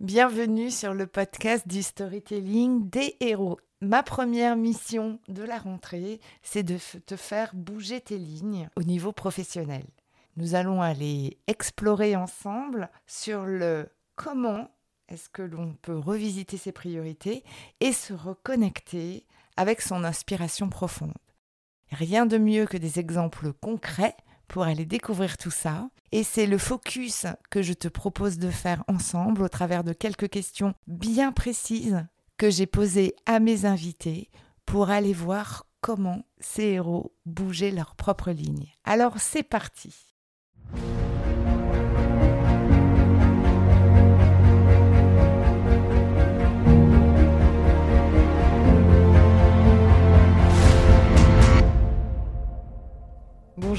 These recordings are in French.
Bienvenue sur le podcast du storytelling des héros. Ma première mission de la rentrée, c'est de te faire bouger tes lignes au niveau professionnel. Nous allons aller explorer ensemble sur le comment est-ce que l'on peut revisiter ses priorités et se reconnecter avec son inspiration profonde. Rien de mieux que des exemples concrets pour aller découvrir tout ça. Et c'est le focus que je te propose de faire ensemble au travers de quelques questions bien précises que j'ai posées à mes invités pour aller voir comment ces héros bougeaient leur propre ligne. Alors c'est parti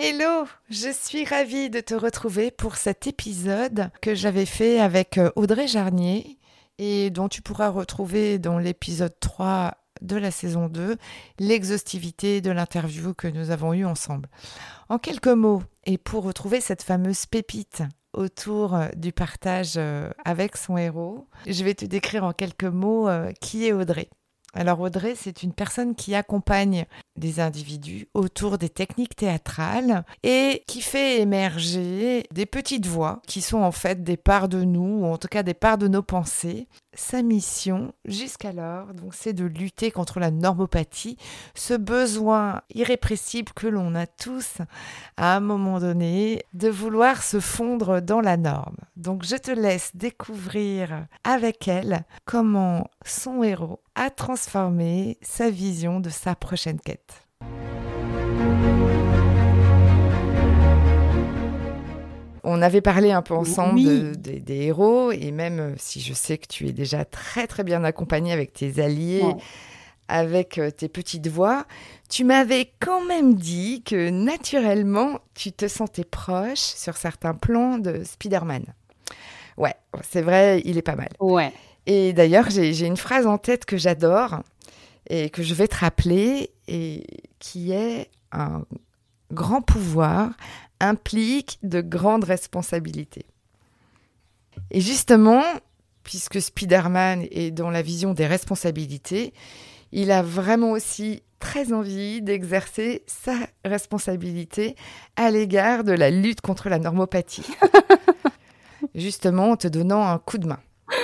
Hello, je suis ravie de te retrouver pour cet épisode que j'avais fait avec euh, Audrey Jarnier et dont tu pourras retrouver dans l'épisode 3 de la saison 2 l'exhaustivité de l'interview que nous avons eue ensemble. En quelques mots, et pour retrouver cette fameuse pépite autour euh, du partage euh, avec son héros, je vais te décrire en quelques mots qui est Audrey. Alors Audrey, c'est une personne qui accompagne des individus autour des techniques théâtrales et qui fait émerger des petites voix qui sont en fait des parts de nous, ou en tout cas des parts de nos pensées. Sa mission jusqu'alors, donc, c'est de lutter contre la normopathie, ce besoin irrépressible que l'on a tous à un moment donné de vouloir se fondre dans la norme. Donc je te laisse découvrir avec elle comment son héros a transformé sa vision de sa prochaine quête. On avait parlé un peu ensemble des héros et même euh, si je sais que tu es déjà très très bien accompagné avec tes alliés, avec euh, tes petites voix, tu m'avais quand même dit que naturellement tu te sentais proche sur certains plans de Spider-Man. Ouais, c'est vrai, il est pas mal. Ouais. Et d'ailleurs, j'ai une phrase en tête que j'adore et que je vais te rappeler et qui est un grand pouvoir implique de grandes responsabilités. Et justement, puisque Spider-Man est dans la vision des responsabilités, il a vraiment aussi très envie d'exercer sa responsabilité à l'égard de la lutte contre la normopathie. justement en te donnant un coup de main.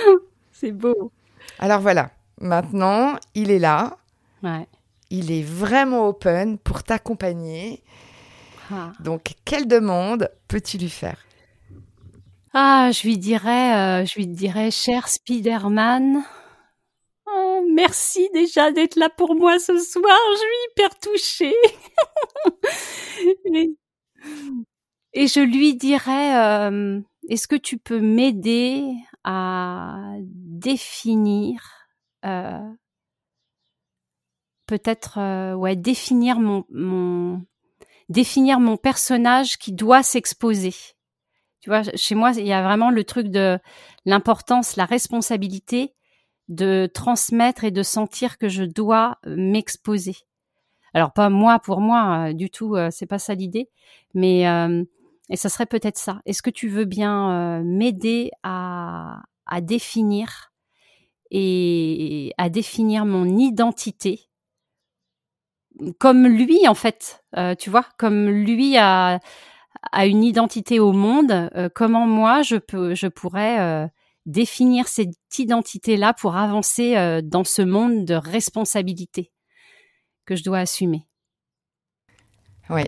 C'est beau. Alors voilà, maintenant, il est là. Ouais. Il est vraiment open pour t'accompagner. Ah. Donc, quelle demande peux-tu lui faire? Ah, je lui dirais, euh, je lui dirais, cher Spider-Man, oh, merci déjà d'être là pour moi ce soir. Je suis hyper touchée. et, je lui dirais, euh, est-ce que tu peux m'aider à définir euh, peut-être euh, ouais définir mon, mon définir mon personnage qui doit s'exposer. Tu vois, chez moi, il y a vraiment le truc de l'importance, la responsabilité de transmettre et de sentir que je dois m'exposer. Alors pas moi pour moi, euh, du tout, c'est pas ça l'idée, mais et ça serait peut-être ça. Est-ce que tu veux bien euh, m'aider à définir et à définir mon identité comme lui en fait, euh, tu vois, comme lui a, a une identité au monde, euh, comment moi je peux, je pourrais définir cette identité-là pour avancer dans ce monde de responsabilité que je dois assumer? Oui.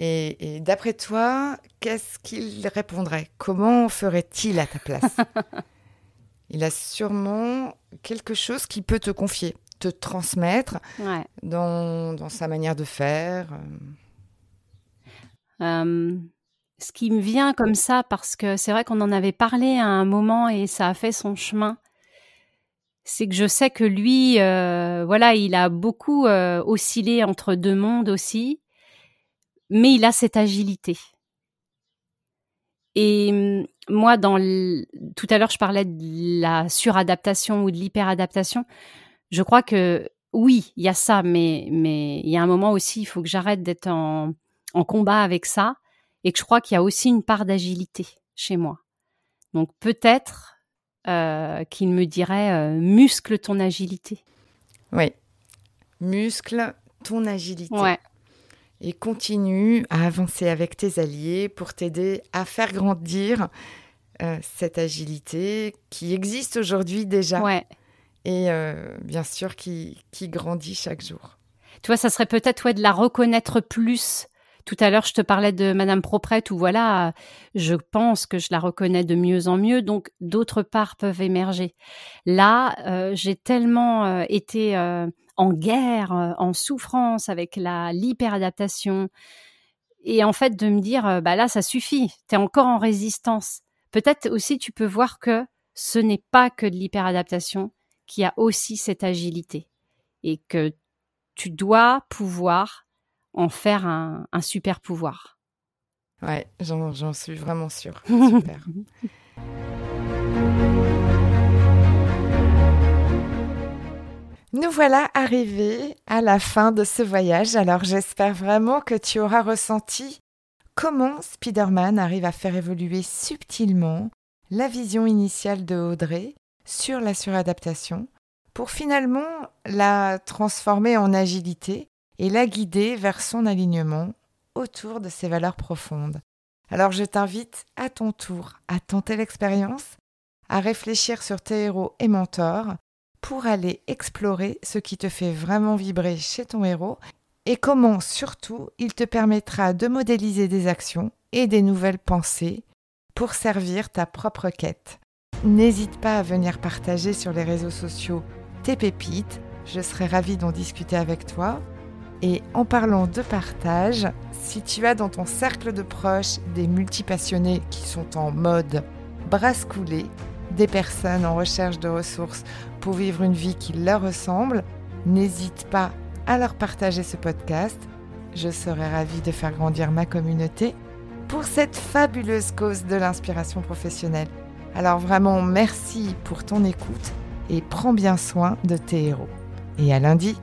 Et, d'après toi, qu'est-ce qu'il répondrait? Comment ferait-il à ta place? Il a sûrement quelque chose qui peut te confier, te transmettre dans, dans, sa manière de faire. Euh, ce qui me vient comme ça, parce que c'est vrai qu'on en avait parlé à un moment et ça a fait son chemin, c'est que je sais que lui, euh, voilà, il a beaucoup euh, oscillé entre deux mondes aussi, mais il a cette agilité. Et hum, moi, dans tout à l'heure, je parlais de la suradaptation ou de l'hyperadaptation. Je crois que oui, il y a ça, mais mais il y a un moment aussi, il faut que j'arrête d'être en, en combat avec ça et que je crois qu'il y a aussi une part d'agilité chez moi. Donc peut-être euh, qu'il me dirait euh, muscle ton agilité. Oui, muscle ton agilité. Et continue à avancer avec tes alliés pour t'aider à faire grandir euh, cette agilité qui existe aujourd'hui déjà. Ouais. Et bien sûr qui, qui grandit chaque jour. Tu vois, ça serait peut-être ouais, de la reconnaître plus tout à l'heure, je te parlais de Madame Proprette où voilà, je pense que je la reconnais de mieux en mieux, donc d'autres parts peuvent émerger. Là, euh, j'ai tellement euh, été euh, en guerre, en souffrance avec la l'hyperadaptation, et en fait de me dire, bah là, ça suffit, tu es encore en résistance. Peut-être aussi tu peux voir que ce n'est pas que de l'hyperadaptation, qui a aussi cette agilité, et que tu dois pouvoir en faire un, super pouvoir. Ouais, j'en suis vraiment sûre. Super. Nous voilà arrivés à la fin de ce voyage, alors j'espère vraiment que tu auras ressenti comment Spider-Man arrive à faire évoluer subtilement la vision initiale de Audrey sur la suradaptation pour finalement la transformer en agilité et la guider vers son alignement autour de ses valeurs profondes. Alors je t'invite à ton tour à tenter l'expérience, à réfléchir sur tes héros et mentors pour aller explorer ce qui te fait vraiment vibrer chez ton héros et comment surtout il te permettra de modéliser des actions et des nouvelles pensées pour servir ta propre quête. N'hésite pas à venir partager sur les réseaux sociaux tes pépites, je serai ravie d'en discuter avec toi et en parlant de partage, si tu as dans ton cercle de proches des multipassionnés qui sont en mode brasse coulée, des personnes en recherche de ressources pour vivre une vie qui leur ressemble, n'hésite pas à leur partager ce podcast. Je serai ravie de faire grandir ma communauté pour cette fabuleuse cause de l'inspiration professionnelle. Alors vraiment merci pour ton écoute et prends bien soin de tes héros. Et à lundi